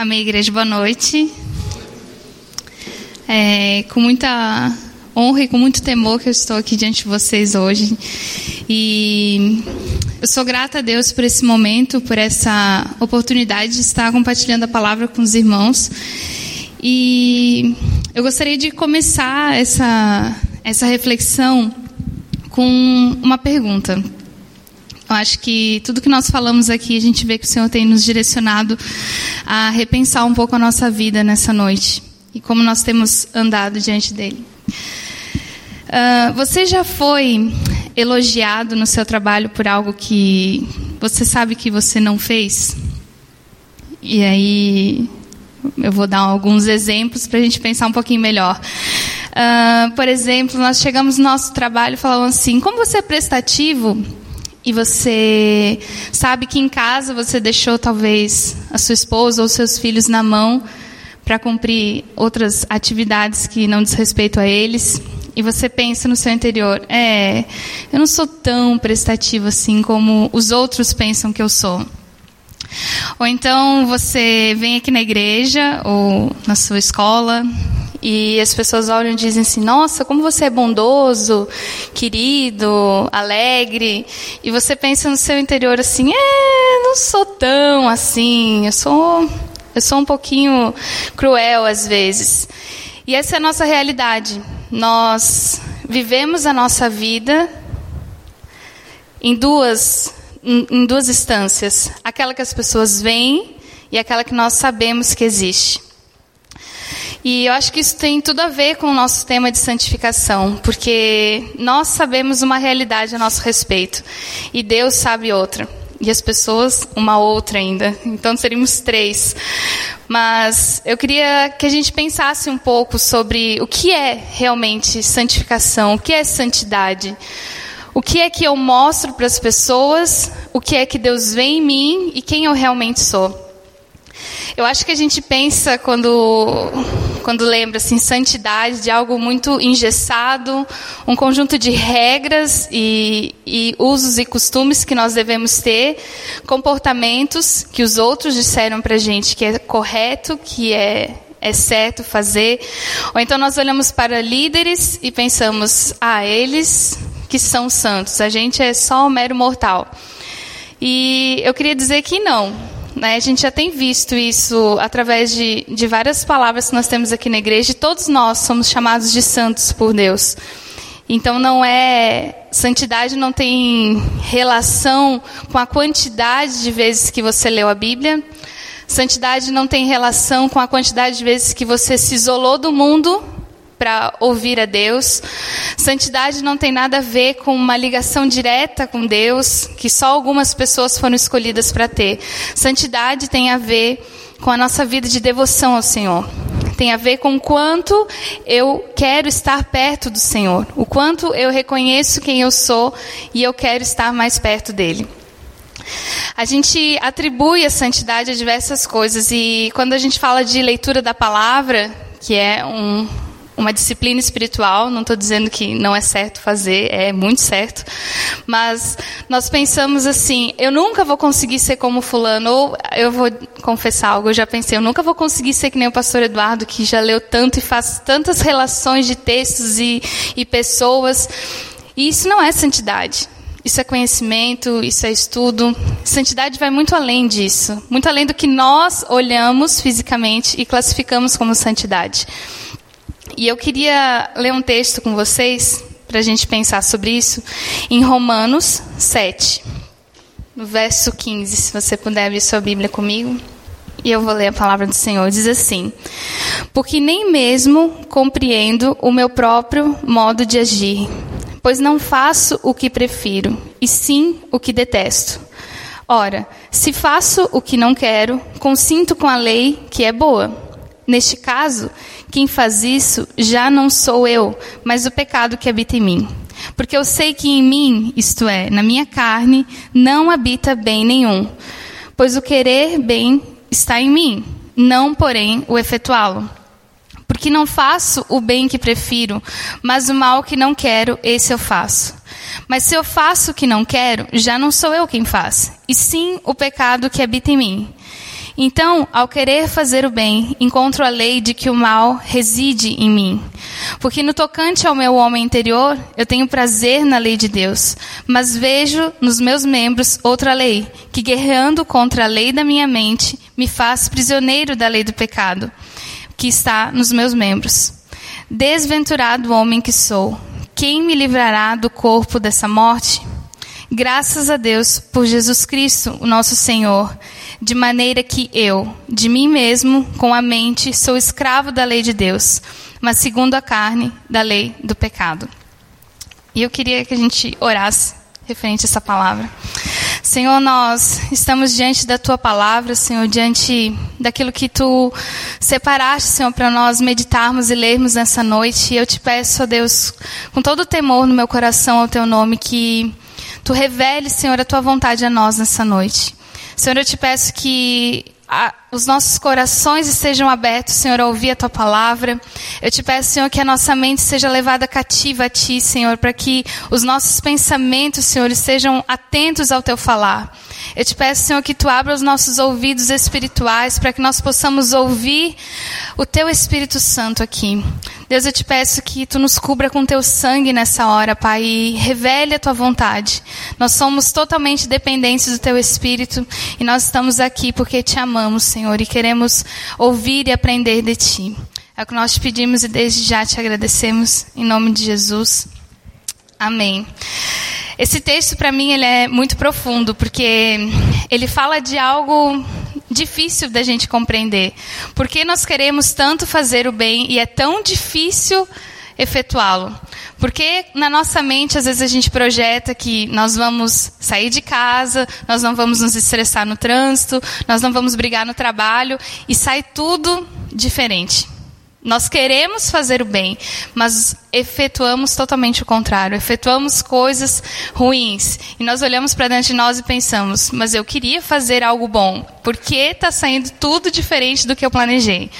Amém, igreja, boa noite. É, com muita honra e com muito temor que eu estou aqui diante de vocês hoje. E eu sou grata a Deus por esse momento, por essa oportunidade de estar compartilhando a palavra com os irmãos. E eu gostaria de começar essa, essa reflexão com uma pergunta. Eu acho que tudo que nós falamos aqui, a gente vê que o Senhor tem nos direcionado a repensar um pouco a nossa vida nessa noite e como nós temos andado diante dele. Uh, você já foi elogiado no seu trabalho por algo que você sabe que você não fez? E aí, eu vou dar alguns exemplos para a gente pensar um pouquinho melhor. Uh, por exemplo, nós chegamos no nosso trabalho e falamos assim: como você é prestativo e você sabe que em casa você deixou talvez a sua esposa ou seus filhos na mão para cumprir outras atividades que não diz respeito a eles, e você pensa no seu interior, é, eu não sou tão prestativo assim como os outros pensam que eu sou. Ou então você vem aqui na igreja ou na sua escola e as pessoas olham e dizem assim: Nossa, como você é bondoso, querido, alegre. E você pensa no seu interior assim: É, não sou tão assim. Eu sou, eu sou um pouquinho cruel às vezes. E essa é a nossa realidade. Nós vivemos a nossa vida em duas, em, duas instâncias: aquela que as pessoas veem e aquela que nós sabemos que existe. E eu acho que isso tem tudo a ver com o nosso tema de santificação, porque nós sabemos uma realidade a nosso respeito e Deus sabe outra. E as pessoas, uma outra ainda. Então seríamos três. Mas eu queria que a gente pensasse um pouco sobre o que é realmente santificação, o que é santidade. O que é que eu mostro para as pessoas, o que é que Deus vê em mim e quem eu realmente sou. Eu acho que a gente pensa quando quando lembra assim santidade de algo muito engessado, um conjunto de regras e, e usos e costumes que nós devemos ter, comportamentos que os outros disseram para gente que é correto, que é é certo fazer. Ou então nós olhamos para líderes e pensamos, ah, eles que são santos, a gente é só um mero mortal. E eu queria dizer que não. Né? A gente já tem visto isso através de, de várias palavras que nós temos aqui na igreja, e todos nós somos chamados de santos por Deus. Então não é santidade não tem relação com a quantidade de vezes que você leu a Bíblia. Santidade não tem relação com a quantidade de vezes que você se isolou do mundo para ouvir a Deus. Santidade não tem nada a ver com uma ligação direta com Deus, que só algumas pessoas foram escolhidas para ter. Santidade tem a ver com a nossa vida de devoção ao Senhor. Tem a ver com o quanto eu quero estar perto do Senhor, o quanto eu reconheço quem eu sou e eu quero estar mais perto dele. A gente atribui a santidade a diversas coisas e quando a gente fala de leitura da palavra, que é um, uma disciplina espiritual, não estou dizendo que não é certo fazer, é muito certo, mas nós pensamos assim: eu nunca vou conseguir ser como Fulano, ou eu vou confessar algo, eu já pensei, eu nunca vou conseguir ser que nem o pastor Eduardo, que já leu tanto e faz tantas relações de textos e, e pessoas. E isso não é santidade. Isso é conhecimento, isso é estudo. Santidade vai muito além disso, muito além do que nós olhamos fisicamente e classificamos como santidade. E eu queria ler um texto com vocês, para a gente pensar sobre isso, em Romanos 7, no verso 15, se você puder abrir sua Bíblia comigo. E eu vou ler a palavra do Senhor. Diz assim: Porque nem mesmo compreendo o meu próprio modo de agir, pois não faço o que prefiro, e sim o que detesto. Ora, se faço o que não quero, consinto com a lei que é boa. Neste caso, quem faz isso já não sou eu, mas o pecado que habita em mim. Porque eu sei que em mim, isto é, na minha carne, não habita bem nenhum. Pois o querer bem está em mim, não, porém, o efetuá-lo. Porque não faço o bem que prefiro, mas o mal que não quero, esse eu faço. Mas se eu faço o que não quero, já não sou eu quem faz, e sim o pecado que habita em mim. Então, ao querer fazer o bem, encontro a lei de que o mal reside em mim. Porque no tocante ao meu homem interior, eu tenho prazer na lei de Deus, mas vejo nos meus membros outra lei, que guerreando contra a lei da minha mente, me faz prisioneiro da lei do pecado, que está nos meus membros. Desventurado homem que sou, quem me livrará do corpo dessa morte? Graças a Deus por Jesus Cristo, o nosso Senhor de maneira que eu, de mim mesmo, com a mente, sou escravo da lei de Deus, mas segundo a carne, da lei do pecado. E eu queria que a gente orasse referente a essa palavra. Senhor, nós estamos diante da tua palavra, Senhor, diante daquilo que tu separaste, Senhor, para nós meditarmos e lermos nessa noite. E eu te peço, ó Deus, com todo o temor no meu coração ao teu nome, que tu revele, Senhor, a tua vontade a nós nessa noite. Senhor, eu te peço que a, os nossos corações estejam abertos, Senhor, a ouvir a tua palavra. Eu te peço, Senhor, que a nossa mente seja levada cativa a ti, Senhor, para que os nossos pensamentos, Senhor, estejam atentos ao teu falar. Eu te peço, Senhor, que tu abra os nossos ouvidos espirituais para que nós possamos ouvir o teu Espírito Santo aqui. Deus, eu te peço que tu nos cubra com teu sangue nessa hora, Pai, e revele a tua vontade. Nós somos totalmente dependentes do teu Espírito e nós estamos aqui porque te amamos, Senhor, e queremos ouvir e aprender de ti. É o que nós te pedimos e desde já te agradecemos em nome de Jesus. Amém. Esse texto para mim ele é muito profundo porque ele fala de algo difícil da gente compreender. Porque nós queremos tanto fazer o bem e é tão difícil efetuá-lo. Porque na nossa mente, às vezes a gente projeta que nós vamos sair de casa, nós não vamos nos estressar no trânsito, nós não vamos brigar no trabalho e sai tudo diferente. Nós queremos fazer o bem, mas efetuamos totalmente o contrário. Efetuamos coisas ruins. E nós olhamos para dentro de nós e pensamos: mas eu queria fazer algo bom. Por que está saindo tudo diferente do que eu planejei?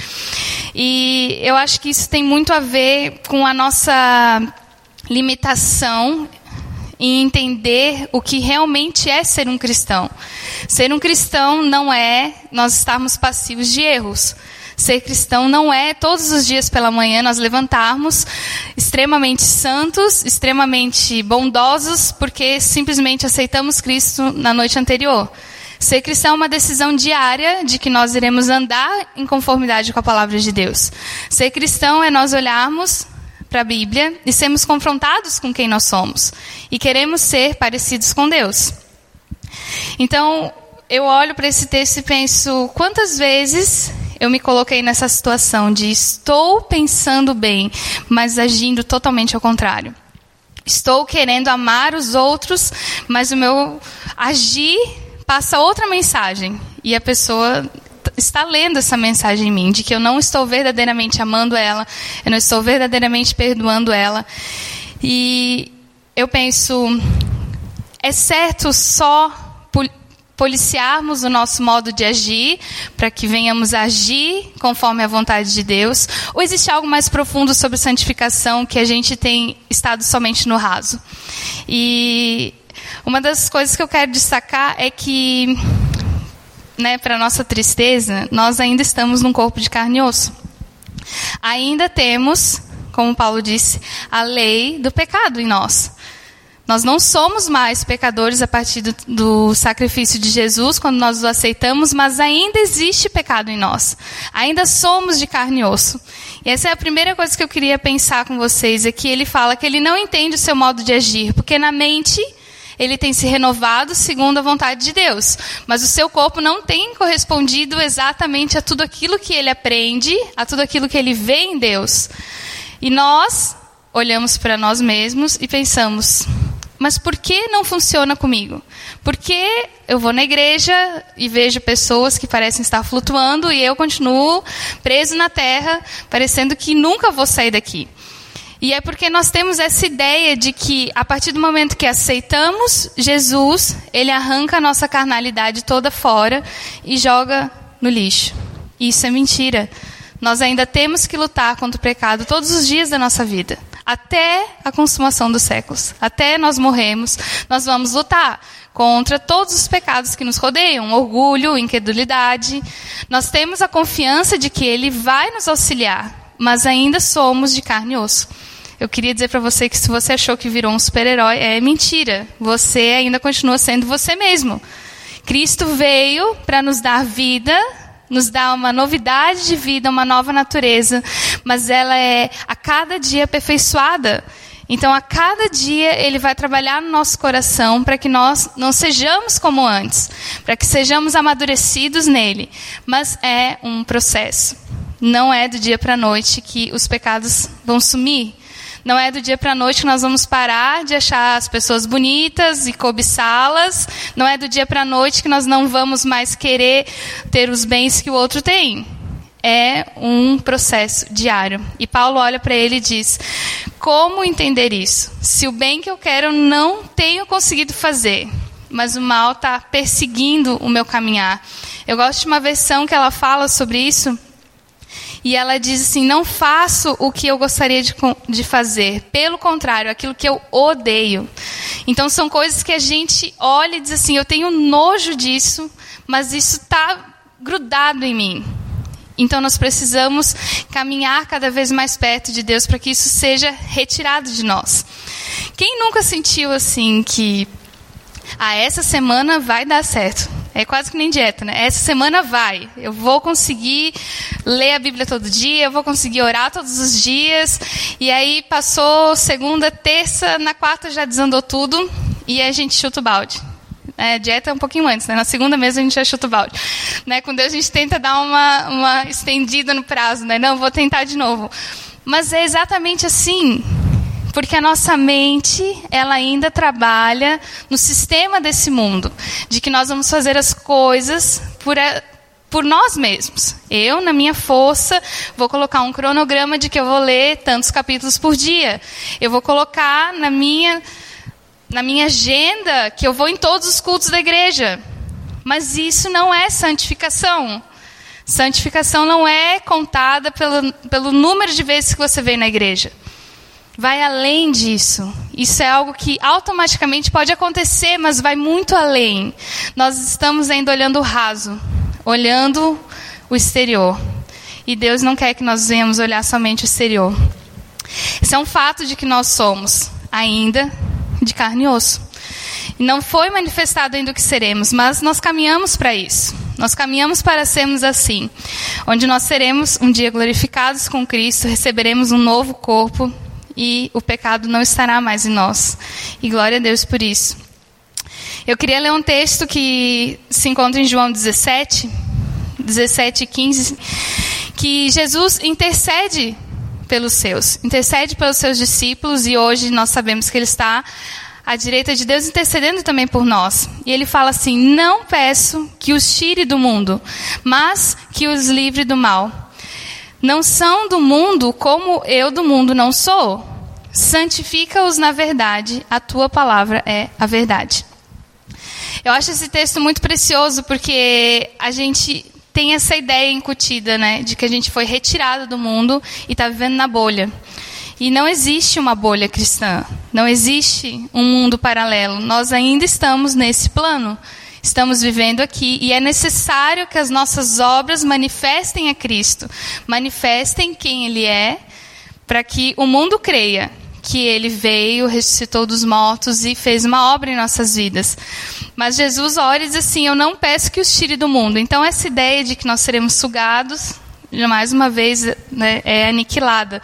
E eu acho que isso tem muito a ver com a nossa limitação em entender o que realmente é ser um cristão. Ser um cristão não é nós estarmos passivos de erros. Ser cristão não é todos os dias pela manhã nós levantarmos extremamente santos, extremamente bondosos, porque simplesmente aceitamos Cristo na noite anterior. Ser cristão é uma decisão diária de que nós iremos andar em conformidade com a palavra de Deus. Ser cristão é nós olharmos para a Bíblia e sermos confrontados com quem nós somos e queremos ser parecidos com Deus. Então, eu olho para esse texto e penso: quantas vezes eu me coloquei nessa situação de estou pensando bem, mas agindo totalmente ao contrário. Estou querendo amar os outros, mas o meu agir passa outra mensagem. E a pessoa está lendo essa mensagem em mim, de que eu não estou verdadeiramente amando ela, eu não estou verdadeiramente perdoando ela. E eu penso, é certo só policiarmos o nosso modo de agir, para que venhamos agir conforme a vontade de Deus? Ou existe algo mais profundo sobre santificação que a gente tem estado somente no raso? E uma das coisas que eu quero destacar é que, né, para nossa tristeza, nós ainda estamos num corpo de carne e osso. Ainda temos, como Paulo disse, a lei do pecado em nós. Nós não somos mais pecadores a partir do, do, sacrifício de Jesus, quando nós o aceitamos, mas ainda existe pecado em nós. Ainda somos de carne e osso. E essa é a primeira coisa que eu queria pensar com vocês, é que ele fala que ele não entende o seu modo de agir, porque na mente ele tem se renovado segundo a vontade de Deus, mas o seu corpo não tem correspondido exatamente a tudo aquilo que ele aprende, a tudo aquilo que ele vê em Deus. E nós olhamos para nós mesmos e pensamos: mas por que não funciona comigo? Porque eu vou na igreja e vejo pessoas que parecem estar flutuando e eu continuo preso na terra, parecendo que nunca vou sair daqui. E é porque nós temos essa ideia de que a partir do momento que aceitamos Jesus, ele arranca a nossa carnalidade toda fora e joga no lixo. Isso é mentira. Nós ainda temos que lutar contra o pecado todos os dias da nossa vida até a consumação dos séculos. Até nós morremos, nós vamos lutar contra todos os pecados que nos rodeiam, orgulho, incredulidade. Nós temos a confiança de que Ele vai nos auxiliar, mas ainda somos de carne e osso. Eu queria dizer para você que se você achou que virou um super-herói, é mentira. Você ainda continua sendo você mesmo. Cristo veio para nos dar vida, nos dar uma novidade de vida, uma nova natureza, mas ela é a cada dia aperfeiçoada. Então, a cada dia, Ele vai trabalhar no nosso coração para que nós não sejamos como antes, para que sejamos amadurecidos nele. Mas é um processo. Não é do dia para a noite que os pecados vão sumir. Não é do dia para a noite que nós vamos parar de achar as pessoas bonitas e cobiçá-las. Não é do dia para a noite que nós não vamos mais querer ter os bens que o outro tem. É um processo diário. E Paulo olha para ele e diz: Como entender isso? Se o bem que eu quero não tenho conseguido fazer, mas o mal está perseguindo o meu caminhar. Eu gosto de uma versão que ela fala sobre isso e ela diz assim: Não faço o que eu gostaria de, de fazer, pelo contrário, aquilo que eu odeio. Então, são coisas que a gente olha e diz assim: Eu tenho nojo disso, mas isso está grudado em mim. Então, nós precisamos caminhar cada vez mais perto de Deus para que isso seja retirado de nós. Quem nunca sentiu assim que, ah, essa semana vai dar certo? É quase que nem dieta, né? Essa semana vai. Eu vou conseguir ler a Bíblia todo dia, eu vou conseguir orar todos os dias. E aí passou segunda, terça, na quarta já desandou tudo e a gente chuta o balde. É, dieta é um pouquinho antes, né? Na segunda mesa a gente já chuta o balde. Né? Com Deus a gente tenta dar uma, uma estendida no prazo, né? Não, vou tentar de novo. Mas é exatamente assim porque a nossa mente, ela ainda trabalha no sistema desse mundo, de que nós vamos fazer as coisas por, por nós mesmos. Eu, na minha força, vou colocar um cronograma de que eu vou ler tantos capítulos por dia. Eu vou colocar na minha, na minha agenda que eu vou em todos os cultos da igreja. Mas isso não é santificação. Santificação não é contada pelo, pelo número de vezes que você vem na igreja vai além disso. Isso é algo que automaticamente pode acontecer, mas vai muito além. Nós estamos ainda olhando o raso, olhando o exterior. E Deus não quer que nós venhamos olhar somente o exterior. Isso é um fato de que nós somos ainda de carne e osso. E não foi manifestado ainda o que seremos, mas nós caminhamos para isso. Nós caminhamos para sermos assim, onde nós seremos um dia glorificados com Cristo, receberemos um novo corpo, e o pecado não estará mais em nós. E glória a Deus por isso. Eu queria ler um texto que se encontra em João 17, 17 e 15, que Jesus intercede pelos seus, intercede pelos seus discípulos e hoje nós sabemos que ele está à direita de Deus intercedendo também por nós. E ele fala assim: Não peço que os tire do mundo, mas que os livre do mal. Não são do mundo como eu do mundo não sou. Santifica-os na verdade, a tua palavra é a verdade. Eu acho esse texto muito precioso porque a gente tem essa ideia incutida, né, de que a gente foi retirado do mundo e está vivendo na bolha. E não existe uma bolha cristã, não existe um mundo paralelo. Nós ainda estamos nesse plano estamos vivendo aqui e é necessário que as nossas obras manifestem a Cristo, manifestem quem Ele é, para que o mundo creia que Ele veio, ressuscitou dos mortos e fez uma obra em nossas vidas. Mas Jesus ora e diz assim: Eu não peço que os tire do mundo. Então, essa ideia de que nós seremos sugados, mais uma vez, né, é aniquilada.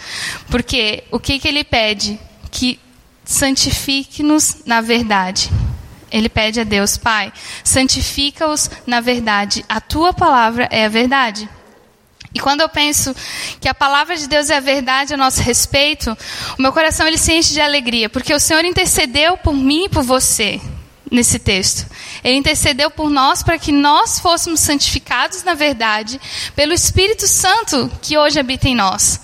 Porque o que, que Ele pede? Que santifique-nos na verdade. Ele pede a Deus, Pai, santifica-os na verdade. A tua palavra é a verdade. E quando eu penso que a palavra de Deus é a verdade a nosso respeito, o meu coração ele se enche de alegria, porque o Senhor intercedeu por mim e por você nesse texto. Ele intercedeu por nós para que nós fôssemos santificados na verdade pelo Espírito Santo que hoje habita em nós.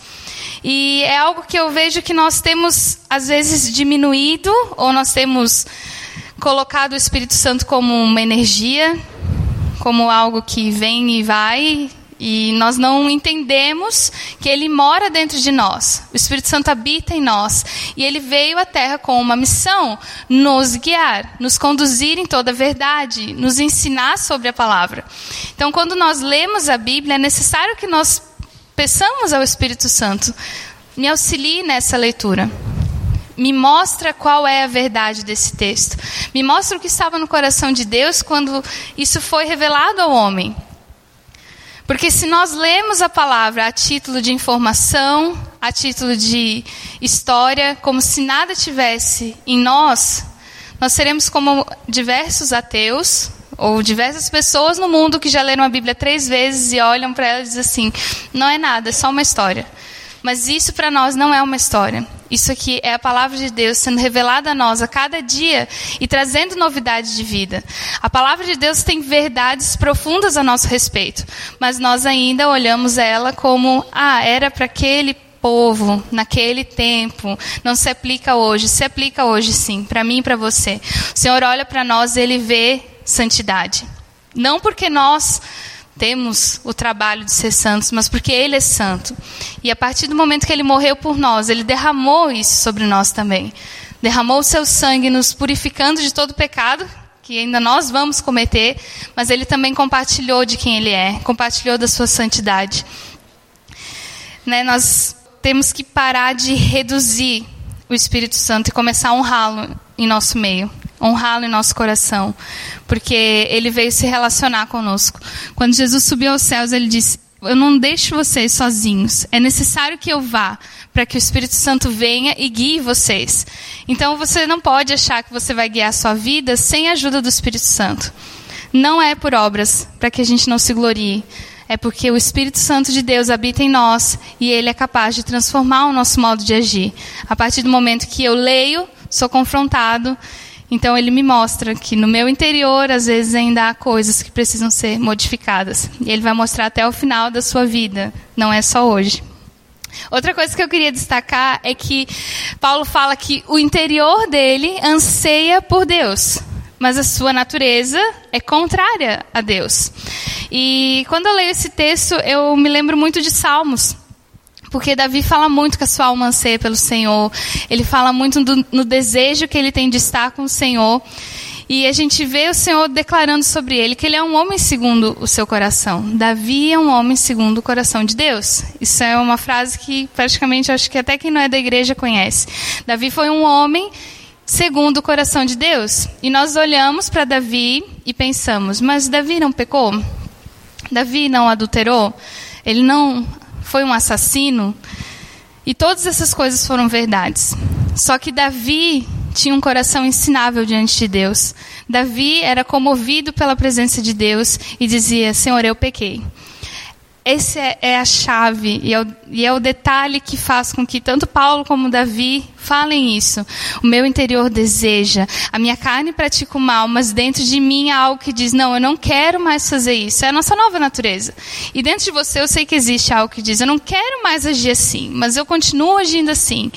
E é algo que eu vejo que nós temos às vezes diminuído ou nós temos colocado o Espírito Santo como uma energia, como algo que vem e vai E nós não entendemos que Ele mora dentro de nós. O Espírito Santo habita em nós. E Ele veio à Terra com uma missão: nos guiar, nos conduzir em toda a verdade, nos ensinar sobre a palavra. Então, quando nós lemos a Bíblia, é necessário que nós peçamos ao Espírito Santo: me auxilie nessa leitura. Me mostra qual é a verdade desse texto. Me mostra o que estava no coração de Deus quando isso foi revelado ao homem. Porque se nós lemos a palavra a título de informação, a título de história, como se nada tivesse em nós, nós seremos como diversos ateus ou diversas pessoas no mundo que já leram a Bíblia três vezes e olham para ela e dizem assim: não é nada, é só uma história. Mas isso para nós não é uma história. Isso aqui é a palavra de Deus sendo revelada a nós a cada dia e trazendo novidades de vida. A palavra de Deus tem verdades profundas a nosso respeito, mas nós ainda olhamos ela como, ah, era para aquele povo, naquele tempo, não se aplica hoje. Se aplica hoje sim, para mim e para você. O Senhor olha para nós e ele vê santidade. Não porque nós temos o trabalho de ser santos, mas porque Ele é santo. E a partir do momento que Ele morreu por nós, Ele derramou isso sobre nós também. Derramou o seu sangue, nos purificando de todo pecado, que ainda nós vamos cometer, mas Ele também compartilhou de quem Ele é, compartilhou da sua santidade. Né, nós temos que parar de reduzir o Espírito Santo e começar a honrá-lo em nosso meio honrá-lo em nosso coração, porque ele veio se relacionar conosco. Quando Jesus subiu aos céus, ele disse: Eu não deixo vocês sozinhos, é necessário que eu vá para que o Espírito Santo venha e guie vocês. Então você não pode achar que você vai guiar a sua vida sem a ajuda do Espírito Santo. Não é por obras, para que a gente não se glorie. É porque o Espírito Santo de Deus habita em nós e ele é capaz de transformar o nosso modo de agir. A partir do momento que eu leio, sou confrontado então ele me mostra que no meu interior às vezes ainda há coisas que precisam ser modificadas. E ele vai mostrar até o final da sua vida, não é só hoje. Outra coisa que eu queria destacar é que Paulo fala que o interior dele anseia por Deus, mas a sua natureza é contrária a Deus. E quando eu leio esse texto, eu me lembro muito de Salmos. Porque Davi fala muito que a sua alma anseia pelo Senhor. Ele fala muito do, no desejo que ele tem de estar com o Senhor. E a gente vê o Senhor declarando sobre ele que ele é um homem segundo o seu coração. Davi é um homem segundo o coração de Deus. Isso é uma frase que praticamente acho que até quem não é da igreja conhece. Davi foi um homem segundo o coração de Deus. E nós olhamos para Davi e pensamos: mas Davi não pecou? Davi não adulterou? Ele não foi um assassino. E todas essas coisas foram verdades. Só que Davi tinha um coração ensinável diante de Deus. Davi era comovido pela presença de Deus e dizia: Senhor, eu pequei. Essa é, é a chave e é, o, e é o detalhe que faz com que tanto Paulo como Davi falem isso. O meu interior deseja, a minha carne pratica o mal, mas dentro de mim há algo que diz: não, eu não quero mais fazer isso. É a nossa nova natureza. E dentro de você eu sei que existe algo que diz: eu não quero mais agir assim, mas eu continuo agindo assim.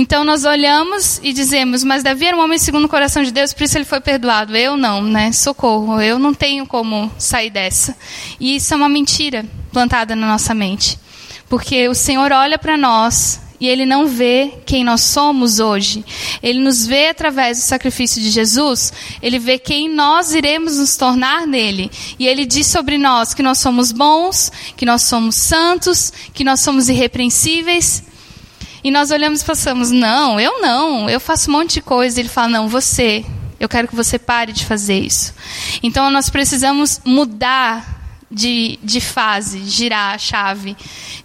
Então nós olhamos e dizemos, mas Davi era um homem segundo o coração de Deus, por isso ele foi perdoado. Eu não, né? Socorro, eu não tenho como sair dessa. E isso é uma mentira plantada na nossa mente. Porque o Senhor olha para nós e ele não vê quem nós somos hoje. Ele nos vê através do sacrifício de Jesus, ele vê quem nós iremos nos tornar nele. E ele diz sobre nós que nós somos bons, que nós somos santos, que nós somos irrepreensíveis. E nós olhamos e pensamos: não, eu não, eu faço um monte de coisa. E ele fala: não, você, eu quero que você pare de fazer isso. Então nós precisamos mudar de, de fase, girar a chave,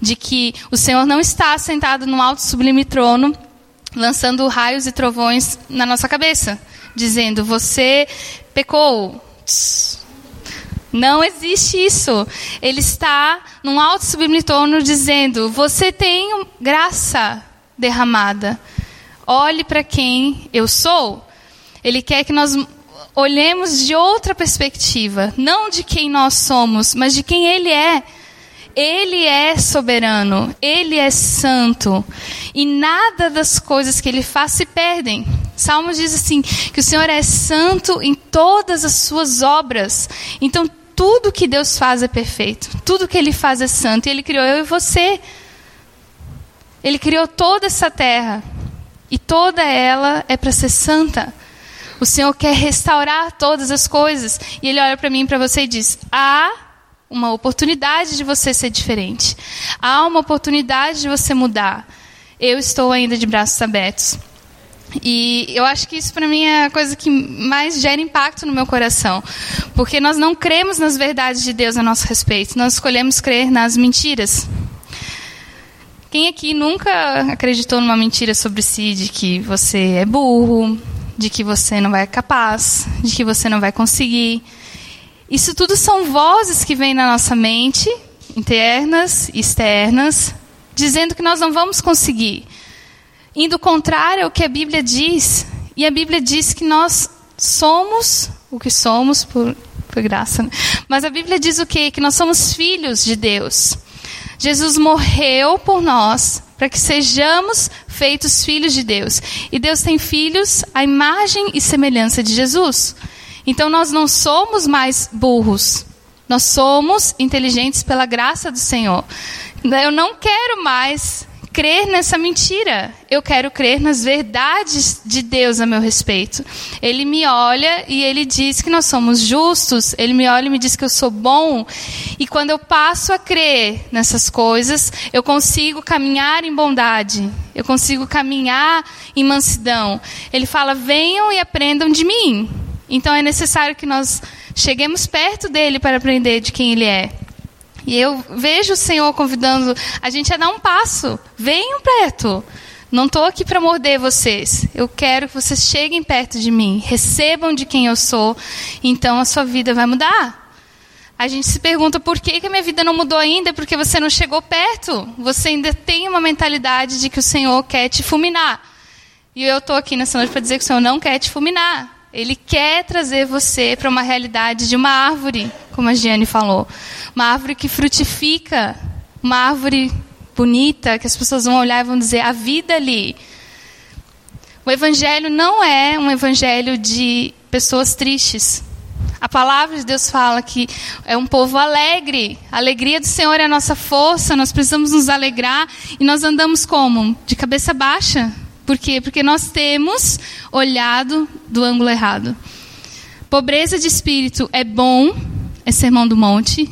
de que o Senhor não está sentado num alto sublime trono, lançando raios e trovões na nossa cabeça, dizendo: você pecou. Não existe isso. Ele está num alto sublime trono dizendo: Você tem graça derramada. Olhe para quem eu sou. Ele quer que nós olhemos de outra perspectiva, não de quem nós somos, mas de quem Ele é. Ele é soberano, Ele é santo, e nada das coisas que Ele faz se perdem. Salmos diz assim: que o Senhor é santo em todas as suas obras. Então, tudo que Deus faz é perfeito, tudo que Ele faz é santo, e Ele criou eu e você. Ele criou toda essa terra, e toda ela é para ser santa. O Senhor quer restaurar todas as coisas, e Ele olha para mim e para você e diz: há uma oportunidade de você ser diferente, há uma oportunidade de você mudar. Eu estou ainda de braços abertos. E eu acho que isso para mim é a coisa que mais gera impacto no meu coração, porque nós não cremos nas verdades de Deus a nosso respeito, nós escolhemos crer nas mentiras. Quem aqui nunca acreditou numa mentira sobre si, de que você é burro, de que você não vai capaz, de que você não vai conseguir? Isso tudo são vozes que vêm na nossa mente, internas, externas, dizendo que nós não vamos conseguir indo contrário ao que a Bíblia diz. E a Bíblia diz que nós somos o que somos por, por graça. Né? Mas a Bíblia diz o quê? Que nós somos filhos de Deus. Jesus morreu por nós para que sejamos feitos filhos de Deus. E Deus tem filhos à imagem e semelhança de Jesus. Então nós não somos mais burros. Nós somos inteligentes pela graça do Senhor. Eu não quero mais crer nessa mentira. Eu quero crer nas verdades de Deus a meu respeito. Ele me olha e ele diz que nós somos justos. Ele me olha e me diz que eu sou bom. E quando eu passo a crer nessas coisas, eu consigo caminhar em bondade. Eu consigo caminhar em mansidão. Ele fala: venham e aprendam de mim. Então é necessário que nós cheguemos perto dele para aprender de quem ele é. E eu vejo o Senhor convidando a gente a dar um passo. Venham perto. Não estou aqui para morder vocês. Eu quero que vocês cheguem perto de mim, recebam de quem eu sou, então a sua vida vai mudar. A gente se pergunta por que, que a minha vida não mudou ainda, porque você não chegou perto. Você ainda tem uma mentalidade de que o Senhor quer te fulminar. E eu estou aqui nessa noite para dizer que o Senhor não quer te fulminar. Ele quer trazer você para uma realidade de uma árvore, como a Giane falou. Uma árvore que frutifica, uma árvore bonita, que as pessoas vão olhar e vão dizer: a vida ali. O evangelho não é um evangelho de pessoas tristes. A palavra de Deus fala que é um povo alegre. A alegria do Senhor é a nossa força, nós precisamos nos alegrar e nós andamos como? De cabeça baixa. Por quê? Porque nós temos olhado do ângulo errado. Pobreza de espírito é bom, é sermão do monte.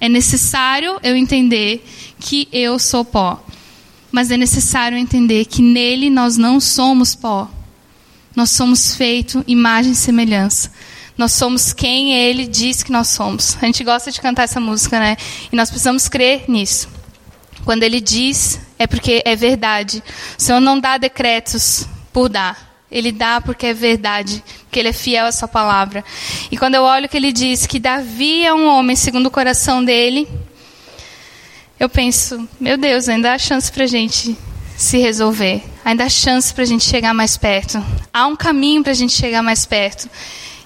É necessário eu entender que eu sou pó. Mas é necessário entender que nele nós não somos pó. Nós somos feito imagem e semelhança. Nós somos quem ele diz que nós somos. A gente gosta de cantar essa música, né? E nós precisamos crer nisso. Quando ele diz, é porque é verdade. O Senhor não dá decretos por dar. Ele dá porque é verdade, porque ele é fiel à sua palavra. E quando eu olho que ele diz que Davi é um homem segundo o coração dele, eu penso, meu Deus, ainda há chance para a gente se resolver. Ainda há chance para a gente chegar mais perto. Há um caminho para a gente chegar mais perto.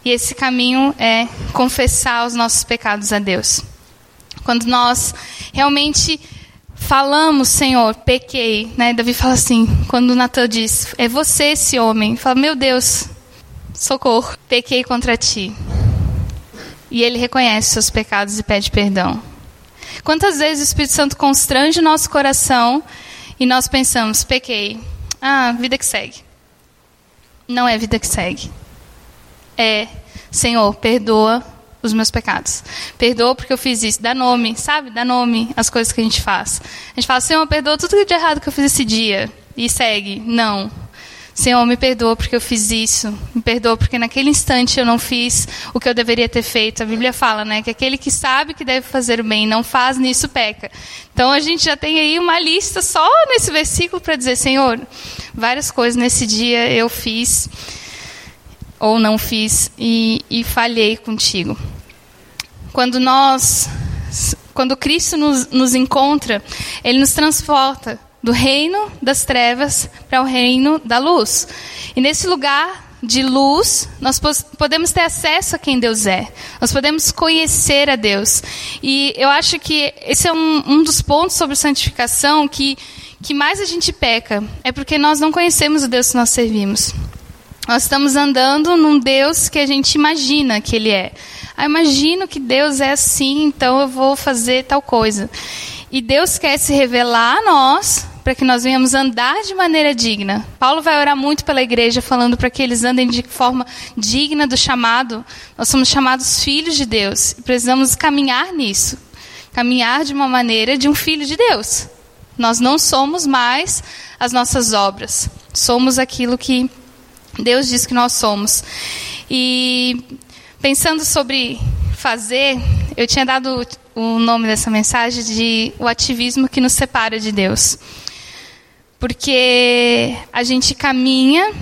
E esse caminho é confessar os nossos pecados a Deus. Quando nós realmente falamos, Senhor, pequei. Né? Davi fala assim, quando Natan diz, é você esse homem. Fala, meu Deus, socorro, pequei contra ti. E ele reconhece seus pecados e pede perdão. Quantas vezes o Espírito Santo constrange o nosso coração e nós pensamos, pequei. Ah, vida que segue. Não é vida que segue. É, Senhor, perdoa os meus pecados. Perdoa porque eu fiz isso. Dá nome, sabe? Dá nome às coisas que a gente faz. A gente fala, Senhor, perdoa tudo de errado que eu fiz esse dia. E segue. Não. Senhor, me perdoa porque eu fiz isso. Me perdoa porque naquele instante eu não fiz o que eu deveria ter feito. A Bíblia fala, né, que aquele que sabe que deve fazer o bem não faz nisso peca. Então a gente já tem aí uma lista só nesse versículo para dizer, Senhor, várias coisas nesse dia eu fiz ou não fiz e, e falhei contigo. Quando nós, quando Cristo nos, nos encontra, Ele nos transporta do reino das trevas para o reino da luz. E nesse lugar de luz, nós podemos ter acesso a quem Deus é. Nós podemos conhecer a Deus. E eu acho que esse é um, um dos pontos sobre santificação que, que mais a gente peca. É porque nós não conhecemos o Deus que nós servimos. Nós estamos andando num Deus que a gente imagina que Ele é. Ah, imagino que Deus é assim, então eu vou fazer tal coisa. E Deus quer se revelar a nós para que nós venhamos andar de maneira digna. Paulo vai orar muito pela igreja, falando para que eles andem de forma digna do chamado. Nós somos chamados filhos de Deus e precisamos caminhar nisso caminhar de uma maneira de um filho de Deus. Nós não somos mais as nossas obras, somos aquilo que Deus diz que nós somos. E pensando sobre fazer, eu tinha dado o nome dessa mensagem de o ativismo que nos separa de Deus. Porque a gente caminha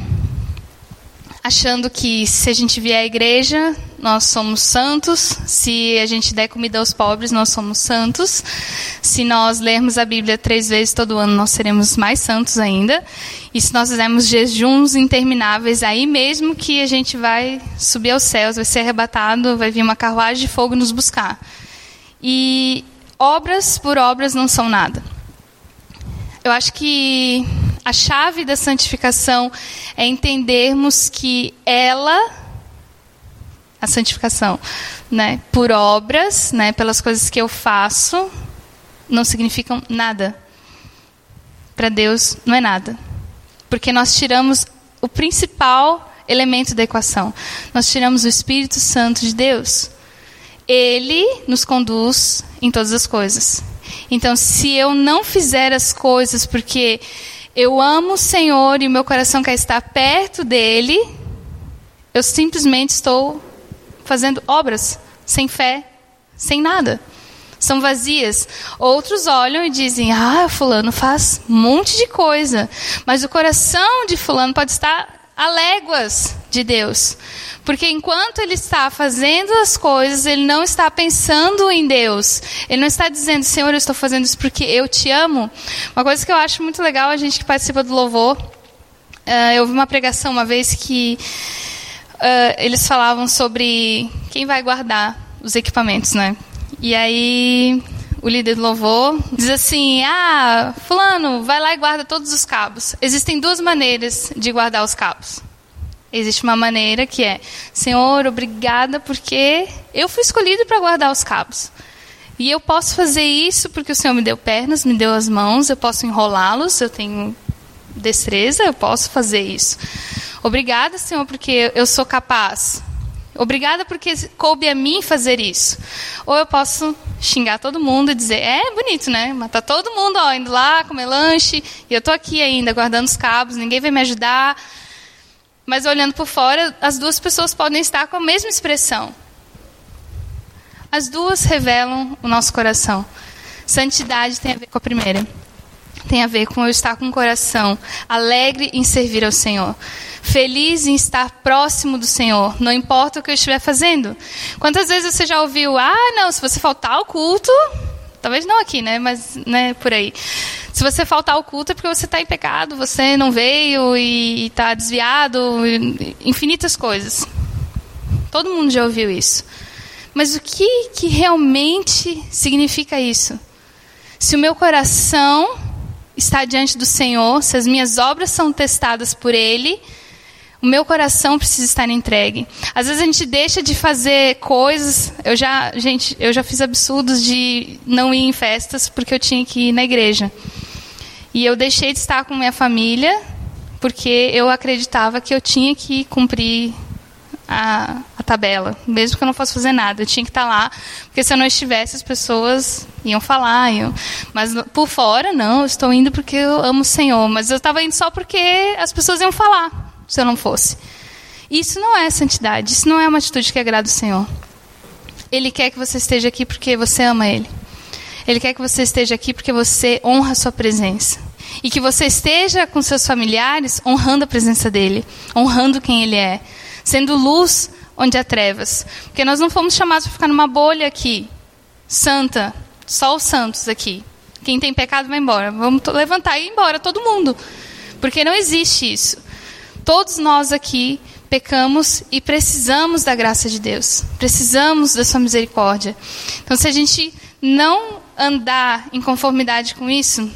achando que se a gente vier à igreja, nós somos santos, se a gente der comida aos pobres, nós somos santos. Se nós lermos a Bíblia três vezes todo ano, nós seremos mais santos ainda. E se nós fizermos jejuns intermináveis, aí mesmo que a gente vai subir aos céus, vai ser arrebatado, vai vir uma carruagem de fogo nos buscar. E obras por obras não são nada. Eu acho que a chave da santificação é entendermos que ela a santificação, né? Por obras, né? Pelas coisas que eu faço, não significam nada. Para Deus não é nada, porque nós tiramos o principal elemento da equação. Nós tiramos o Espírito Santo de Deus. Ele nos conduz em todas as coisas. Então, se eu não fizer as coisas porque eu amo o Senhor e meu coração quer estar perto dele, eu simplesmente estou fazendo obras sem fé, sem nada. São vazias. Outros olham e dizem: Ah, Fulano faz um monte de coisa. Mas o coração de Fulano pode estar a léguas de Deus. Porque enquanto ele está fazendo as coisas, ele não está pensando em Deus. Ele não está dizendo, Senhor, eu estou fazendo isso porque eu te amo. Uma coisa que eu acho muito legal, a gente que participa do louvor, uh, eu ouvi uma pregação uma vez que uh, eles falavam sobre quem vai guardar os equipamentos, né? E aí o líder do louvor diz assim: Ah, fulano, vai lá e guarda todos os cabos. Existem duas maneiras de guardar os cabos. Existe uma maneira que é: Senhor, obrigada porque eu fui escolhido para guardar os cabos. E eu posso fazer isso porque o Senhor me deu pernas, me deu as mãos, eu posso enrolá-los, eu tenho destreza, eu posso fazer isso. Obrigada, Senhor, porque eu sou capaz. Obrigada porque coube a mim fazer isso. Ou eu posso xingar todo mundo e dizer, é bonito, né? Matar todo mundo, ó, indo lá comer lanche, e eu tô aqui ainda guardando os cabos, ninguém vai me ajudar. Mas olhando por fora, as duas pessoas podem estar com a mesma expressão. As duas revelam o nosso coração. Santidade tem a ver com a primeira tem a ver com eu estar com o coração alegre em servir ao Senhor, feliz em estar próximo do Senhor, não importa o que eu estiver fazendo. Quantas vezes você já ouviu, ah, não, se você faltar ao culto, talvez não aqui, né, mas né, por aí. Se você faltar ao culto é porque você está em pecado, você não veio e está desviado, infinitas coisas. Todo mundo já ouviu isso. Mas o que, que realmente significa isso? Se o meu coração está diante do Senhor, se as minhas obras são testadas por Ele, o meu coração precisa estar entregue. Às vezes a gente deixa de fazer coisas. Eu já, gente, eu já fiz absurdos de não ir em festas porque eu tinha que ir na igreja. E eu deixei de estar com minha família porque eu acreditava que eu tinha que cumprir a, tabela, mesmo que eu não fosse fazer nada. Eu tinha que estar lá, porque se eu não estivesse, as pessoas iam falar. Iam, mas por fora, não, eu estou indo porque eu amo o Senhor. Mas eu estava indo só porque as pessoas iam falar, se eu não fosse. Isso não é santidade, isso não é uma atitude que agrada o Senhor. Ele quer que você esteja aqui porque você ama Ele. Ele quer que você esteja aqui porque você honra a sua presença. E que você esteja com seus familiares honrando a presença dele, honrando quem ele é sendo luz onde há trevas. Porque nós não fomos chamados para ficar numa bolha aqui, santa, só os santos aqui. Quem tem pecado vai embora. Vamos levantar e ir embora, todo mundo. Porque não existe isso. Todos nós aqui pecamos e precisamos da graça de Deus. Precisamos da sua misericórdia. Então, se a gente não andar em conformidade com isso,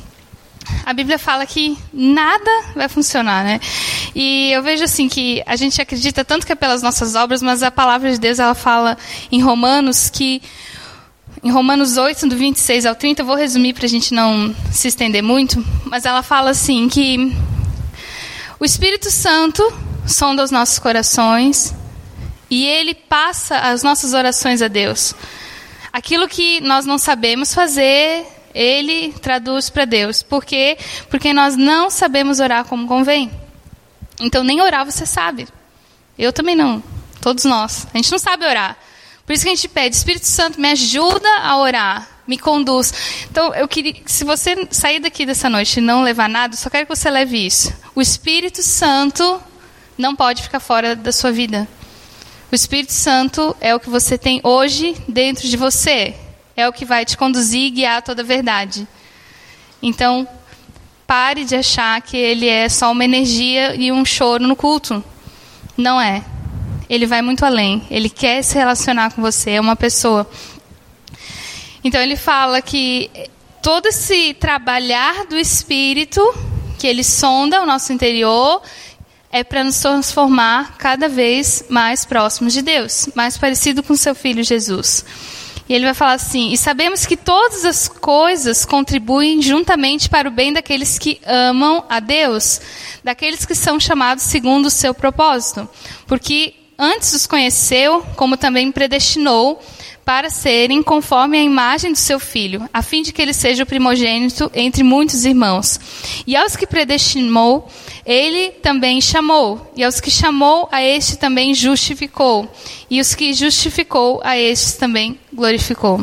a Bíblia fala que nada vai funcionar, né? E eu vejo assim que a gente acredita tanto que é pelas nossas obras, mas a palavra de Deus ela fala em Romanos que em Romanos 8, do 26 ao 30, eu vou resumir para a gente não se estender muito, mas ela fala assim que o Espírito Santo sonda os nossos corações e ele passa as nossas orações a Deus. Aquilo que nós não sabemos fazer, ele traduz para Deus. Por quê? Porque nós não sabemos orar como convém. Então, nem orar você sabe. Eu também não. Todos nós. A gente não sabe orar. Por isso que a gente pede, Espírito Santo, me ajuda a orar, me conduz. Então, eu queria, se você sair daqui dessa noite e não levar nada, só quero que você leve isso. O Espírito Santo não pode ficar fora da sua vida. O Espírito Santo é o que você tem hoje dentro de você é o que vai te conduzir e guiar toda a verdade. Então, pare de achar que ele é só uma energia e um choro no culto. Não é. Ele vai muito além. Ele quer se relacionar com você, é uma pessoa. Então ele fala que todo esse trabalhar do espírito, que ele sonda o nosso interior, é para nos transformar cada vez mais próximos de Deus, mais parecido com seu filho Jesus. E ele vai falar assim: E sabemos que todas as coisas contribuem juntamente para o bem daqueles que amam a Deus, daqueles que são chamados segundo o seu propósito. Porque antes os conheceu, como também predestinou para serem conforme a imagem do seu filho, a fim de que ele seja o primogênito entre muitos irmãos. E aos que predestinou, ele também chamou, e aos que chamou, a este também justificou, e os que justificou, a estes também glorificou.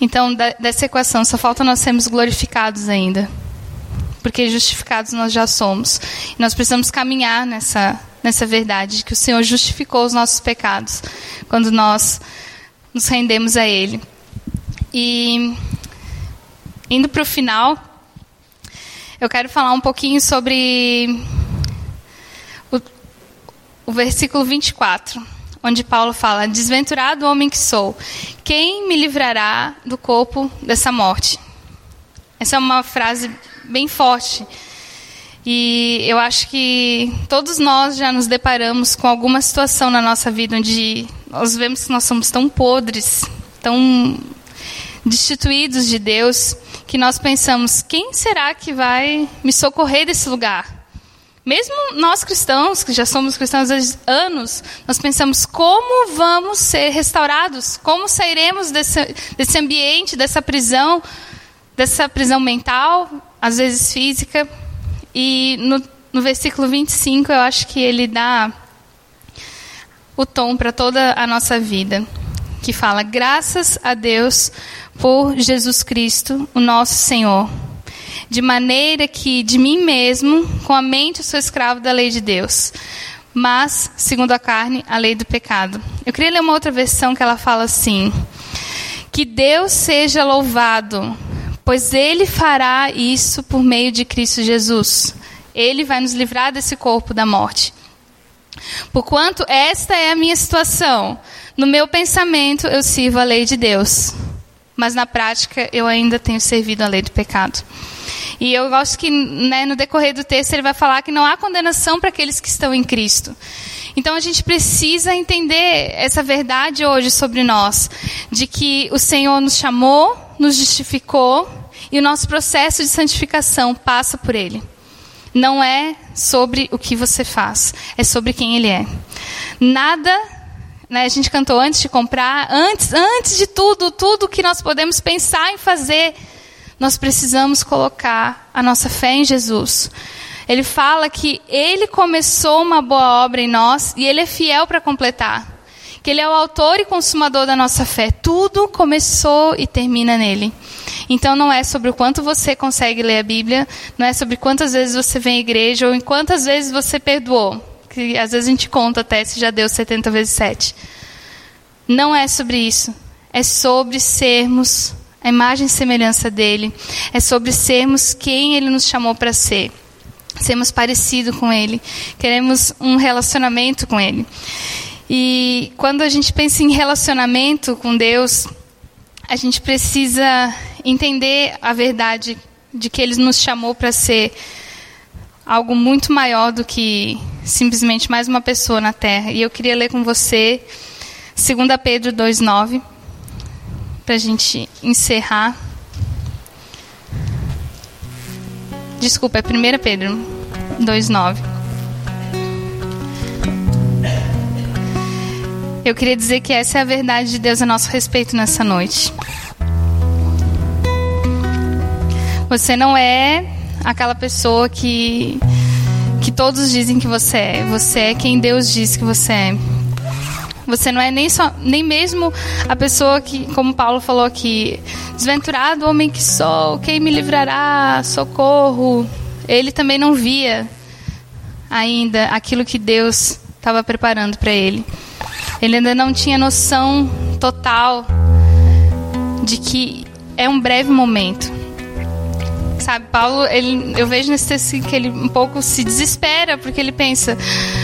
Então, dessa equação, só falta nós sermos glorificados ainda. Porque justificados nós já somos. E nós precisamos caminhar nessa, nessa verdade, de que o Senhor justificou os nossos pecados, quando nós nos rendemos a Ele. E, indo para o final, eu quero falar um pouquinho sobre o, o versículo 24, onde Paulo fala: Desventurado homem que sou, quem me livrará do corpo dessa morte? Essa é uma frase bem forte. E eu acho que todos nós já nos deparamos com alguma situação na nossa vida onde nós vemos que nós somos tão podres, tão destituídos de Deus, que nós pensamos: quem será que vai me socorrer desse lugar? Mesmo nós cristãos, que já somos cristãos há anos, nós pensamos como vamos ser restaurados, como sairemos desse, desse ambiente, dessa prisão, dessa prisão mental, às vezes física. E no, no versículo 25, eu acho que ele dá o tom para toda a nossa vida, que fala: graças a Deus por Jesus Cristo, o nosso Senhor. De maneira que de mim mesmo, com a mente, sou escravo da lei de Deus, mas, segundo a carne, a lei do pecado. Eu queria ler uma outra versão que ela fala assim: Que Deus seja louvado, pois Ele fará isso por meio de Cristo Jesus. Ele vai nos livrar desse corpo da morte. Porquanto esta é a minha situação. No meu pensamento, eu sirvo a lei de Deus mas na prática eu ainda tenho servido a lei do pecado. E eu gosto que né, no decorrer do texto ele vai falar que não há condenação para aqueles que estão em Cristo. Então a gente precisa entender essa verdade hoje sobre nós, de que o Senhor nos chamou, nos justificou e o nosso processo de santificação passa por Ele. Não é sobre o que você faz, é sobre quem Ele é. Nada né, a gente cantou antes de comprar, antes, antes de tudo, tudo que nós podemos pensar em fazer, nós precisamos colocar a nossa fé em Jesus. Ele fala que ele começou uma boa obra em nós e ele é fiel para completar. Que ele é o autor e consumador da nossa fé. Tudo começou e termina nele. Então não é sobre o quanto você consegue ler a Bíblia, não é sobre quantas vezes você vem à igreja ou em quantas vezes você perdoou que às vezes a gente conta até se já deu 70 vezes 7. Não é sobre isso. É sobre sermos a imagem e semelhança dele. É sobre sermos quem ele nos chamou para ser. Sermos parecidos com ele. Queremos um relacionamento com ele. E quando a gente pensa em relacionamento com Deus, a gente precisa entender a verdade de que Ele nos chamou para ser algo muito maior do que simplesmente mais uma pessoa na Terra. E eu queria ler com você 2 Pedro 2,9, para a gente encerrar. Desculpa, é 1 Pedro 2,9. Eu queria dizer que essa é a verdade de Deus a nosso respeito nessa noite. Você não é aquela pessoa que que todos dizem que você é. Você é quem Deus diz que você é. Você não é nem só nem mesmo a pessoa que, como Paulo falou aqui, desventurado homem que sou, quem me livrará? Socorro. Ele também não via ainda aquilo que Deus estava preparando para ele. Ele ainda não tinha noção total de que é um breve momento. Sabe, Paulo, ele, eu vejo nesse texto que ele um pouco se desespera, porque ele pensa: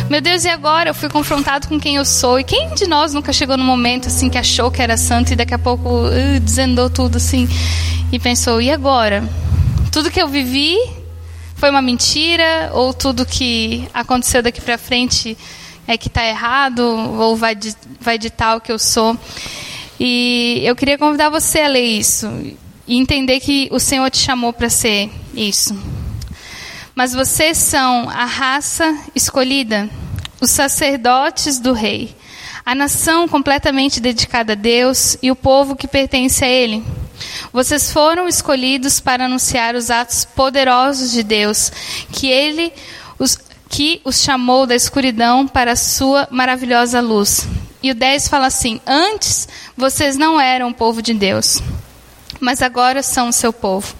meu Deus, e agora? Eu fui confrontado com quem eu sou. E quem de nós nunca chegou num momento assim que achou que era santo e daqui a pouco uh, desandou tudo assim e pensou: e agora? Tudo que eu vivi foi uma mentira? Ou tudo que aconteceu daqui para frente é que está errado? Ou vai, vai ditar o que eu sou? E eu queria convidar você a ler isso e entender que o Senhor te chamou para ser isso. Mas vocês são a raça escolhida, os sacerdotes do Rei, a nação completamente dedicada a Deus e o povo que pertence a Ele. Vocês foram escolhidos para anunciar os atos poderosos de Deus, que Ele os, que os chamou da escuridão para a sua maravilhosa luz. E o 10 fala assim: Antes vocês não eram povo de Deus mas agora são o seu povo.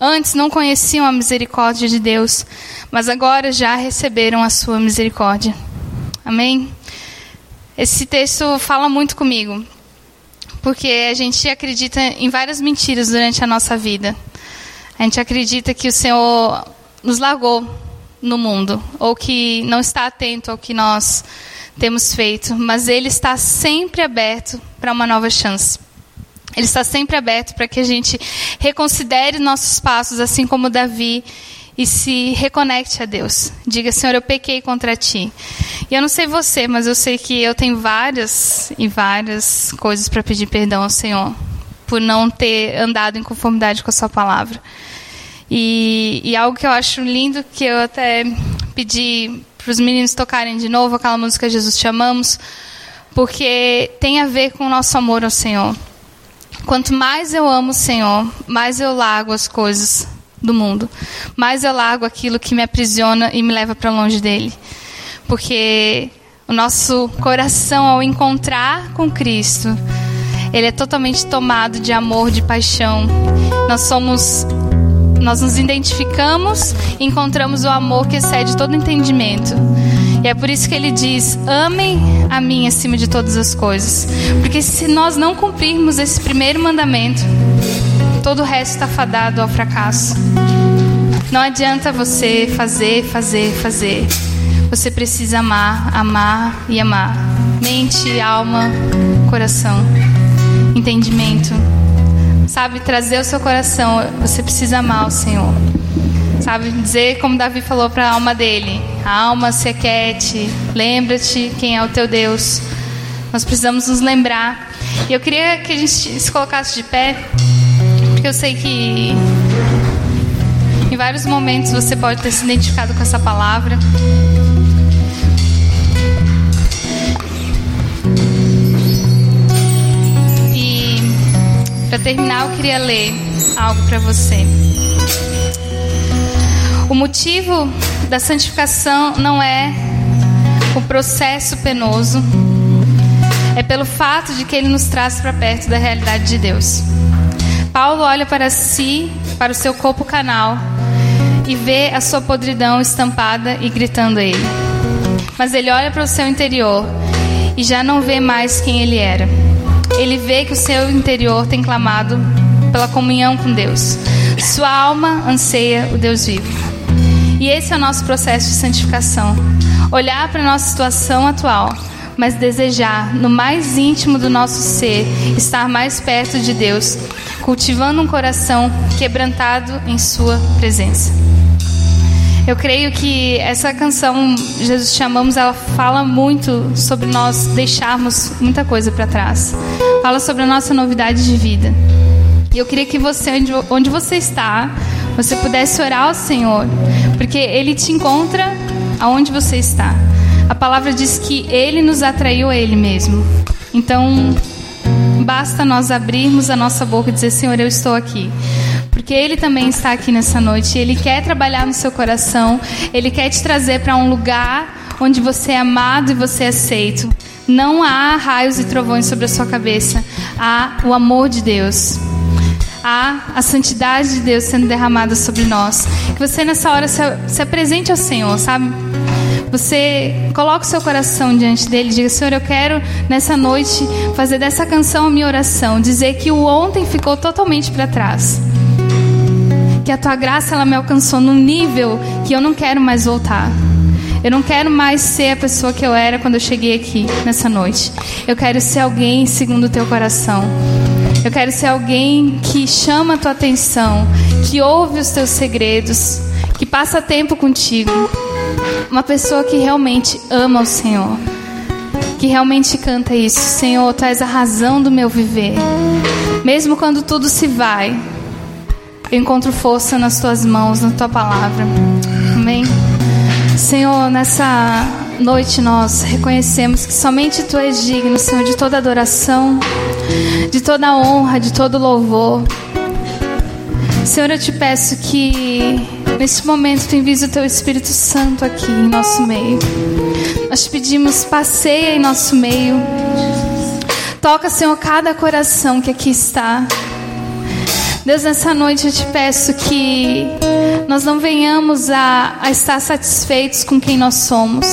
Antes não conheciam a misericórdia de Deus, mas agora já receberam a sua misericórdia. Amém? Esse texto fala muito comigo, porque a gente acredita em várias mentiras durante a nossa vida. A gente acredita que o Senhor nos largou no mundo, ou que não está atento ao que nós temos feito, mas Ele está sempre aberto para uma nova chance. Ele está sempre aberto para que a gente reconsidere nossos passos, assim como Davi, e se reconecte a Deus. Diga, Senhor, eu pequei contra ti. E eu não sei você, mas eu sei que eu tenho várias e várias coisas para pedir perdão ao Senhor por não ter andado em conformidade com a Sua palavra. E, e algo que eu acho lindo, que eu até pedi para os meninos tocarem de novo aquela música Jesus Te Amamos, porque tem a ver com o nosso amor ao Senhor. Quanto mais eu amo o Senhor, mais eu largo as coisas do mundo, mais eu largo aquilo que me aprisiona e me leva para longe dele. Porque o nosso coração, ao encontrar com Cristo, ele é totalmente tomado de amor, de paixão. Nós somos nós nos identificamos e encontramos o amor que excede todo entendimento. E é por isso que ele diz: amem a mim acima de todas as coisas. Porque se nós não cumprirmos esse primeiro mandamento, todo o resto está fadado ao fracasso. Não adianta você fazer, fazer, fazer. Você precisa amar, amar e amar. Mente, alma, coração, entendimento sabe, trazer o seu coração. Você precisa amar o Senhor. Sabe, dizer como Davi falou para a alma dele: a alma se aquete, lembra-te quem é o teu Deus. Nós precisamos nos lembrar. E eu queria que a gente se colocasse de pé, porque eu sei que em vários momentos você pode ter se identificado com essa palavra. Para terminar, eu queria ler algo para você. O motivo da santificação não é o processo penoso, é pelo fato de que ele nos traz para perto da realidade de Deus. Paulo olha para si, para o seu corpo canal, e vê a sua podridão estampada e gritando a ele. Mas ele olha para o seu interior e já não vê mais quem ele era ele vê que o seu interior tem clamado pela comunhão com Deus. Sua alma anseia o Deus vivo. E esse é o nosso processo de santificação. Olhar para a nossa situação atual, mas desejar no mais íntimo do nosso ser estar mais perto de Deus, cultivando um coração quebrantado em Sua presença. Eu creio que essa canção, Jesus Chamamos, ela fala muito sobre nós deixarmos muita coisa para trás. Fala sobre a nossa novidade de vida. E eu queria que você, onde você está, você pudesse orar ao Senhor, porque Ele te encontra aonde você está. A palavra diz que Ele nos atraiu a Ele mesmo. Então, basta nós abrirmos a nossa boca e dizer: Senhor, eu estou aqui porque Ele também está aqui nessa noite. Ele quer trabalhar no seu coração. Ele quer te trazer para um lugar onde você é amado e você é aceito. Não há raios e trovões sobre a sua cabeça. Há o amor de Deus. Há a santidade de Deus sendo derramada sobre nós. Que você nessa hora se, se apresente ao Senhor, sabe? Você coloca o seu coração diante dele diga: Senhor, eu quero nessa noite fazer dessa canção a minha oração. Dizer que o ontem ficou totalmente para trás que a tua graça ela me alcançou num nível que eu não quero mais voltar. Eu não quero mais ser a pessoa que eu era quando eu cheguei aqui nessa noite. Eu quero ser alguém segundo o teu coração. Eu quero ser alguém que chama a tua atenção, que ouve os teus segredos, que passa tempo contigo. Uma pessoa que realmente ama o Senhor. Que realmente canta isso. Senhor, tu és a razão do meu viver. Mesmo quando tudo se vai, eu encontro força nas tuas mãos, na tua palavra. Amém. Senhor, nessa noite nós reconhecemos que somente tu és digno, Senhor, de toda adoração, de toda honra, de todo louvor. Senhor, eu te peço que neste momento tu envies o teu Espírito Santo aqui em nosso meio. Nós te pedimos, passeia em nosso meio. Toca, Senhor, cada coração que aqui está. Deus, nessa noite eu te peço que nós não venhamos a, a estar satisfeitos com quem nós somos,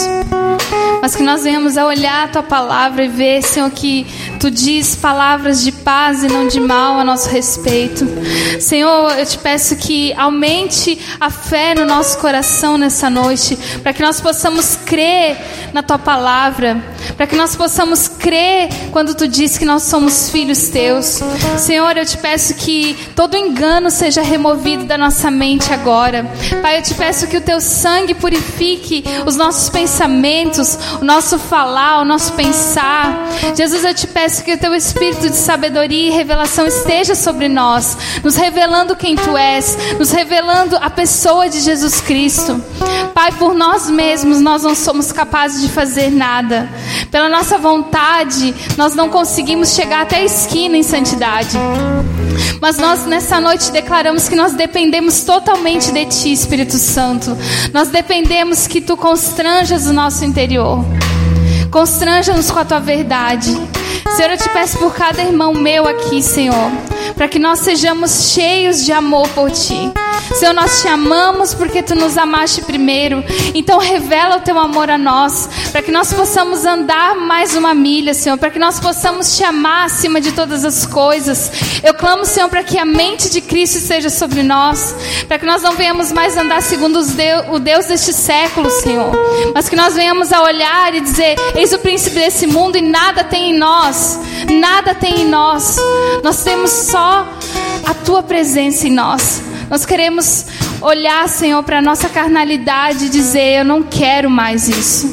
mas que nós venhamos a olhar a tua palavra e ver, Senhor, que tu diz palavras de paz e não de mal a nosso respeito. Senhor, eu te peço que aumente a fé no nosso coração nessa noite, para que nós possamos crer na tua palavra, para que nós possamos crer quando tu diz que nós somos filhos teus. Senhor, eu te peço que todo engano seja removido da nossa mente agora. Pai, eu te peço que o teu sangue purifique os nossos pensamentos, o nosso falar, o nosso pensar. Jesus, eu te peço que o teu espírito de sabedoria e revelação esteja sobre nós, nos revelando quem tu és, nos revelando a pessoa de Jesus Cristo. Pai, por nós mesmos nós não somos capazes de fazer nada. Pela nossa vontade, nós não conseguimos chegar até a esquina em santidade. Mas nós nessa noite declaramos que nós dependemos totalmente de Ti, Espírito Santo. Nós dependemos que Tu constranjas o nosso interior. Constranja-nos com a Tua verdade. Senhor, eu te peço por cada irmão meu aqui, Senhor, para que nós sejamos cheios de amor por Ti. Senhor, nós te amamos porque tu nos amaste primeiro. Então revela o teu amor a nós, para que nós possamos andar mais uma milha, Senhor, para que nós possamos te amar acima de todas as coisas. Eu clamo, Senhor, para que a mente de Cristo esteja sobre nós, para que nós não venhamos mais andar segundo Deus, o Deus deste século, Senhor, mas que nós venhamos a olhar e dizer: Eis o príncipe desse mundo e nada tem em nós, nada tem em nós. Nós temos só a tua presença em nós. Nós queremos olhar, Senhor, para a nossa carnalidade e dizer: Eu não quero mais isso.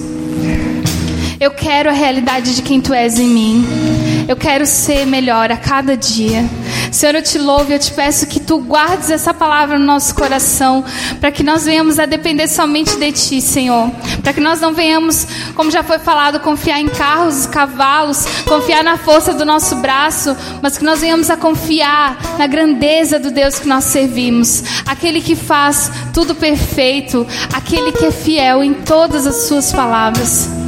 Eu quero a realidade de quem tu és em mim. Eu quero ser melhor a cada dia. Senhor, eu te louvo e eu te peço que tu guardes essa palavra no nosso coração, para que nós venhamos a depender somente de ti, Senhor. Para que nós não venhamos, como já foi falado, confiar em carros, cavalos, confiar na força do nosso braço, mas que nós venhamos a confiar na grandeza do Deus que nós servimos, aquele que faz tudo perfeito, aquele que é fiel em todas as suas palavras.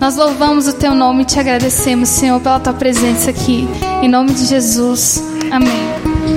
Nós louvamos o teu nome e te agradecemos, Senhor, pela tua presença aqui. Em nome de Jesus. Amém.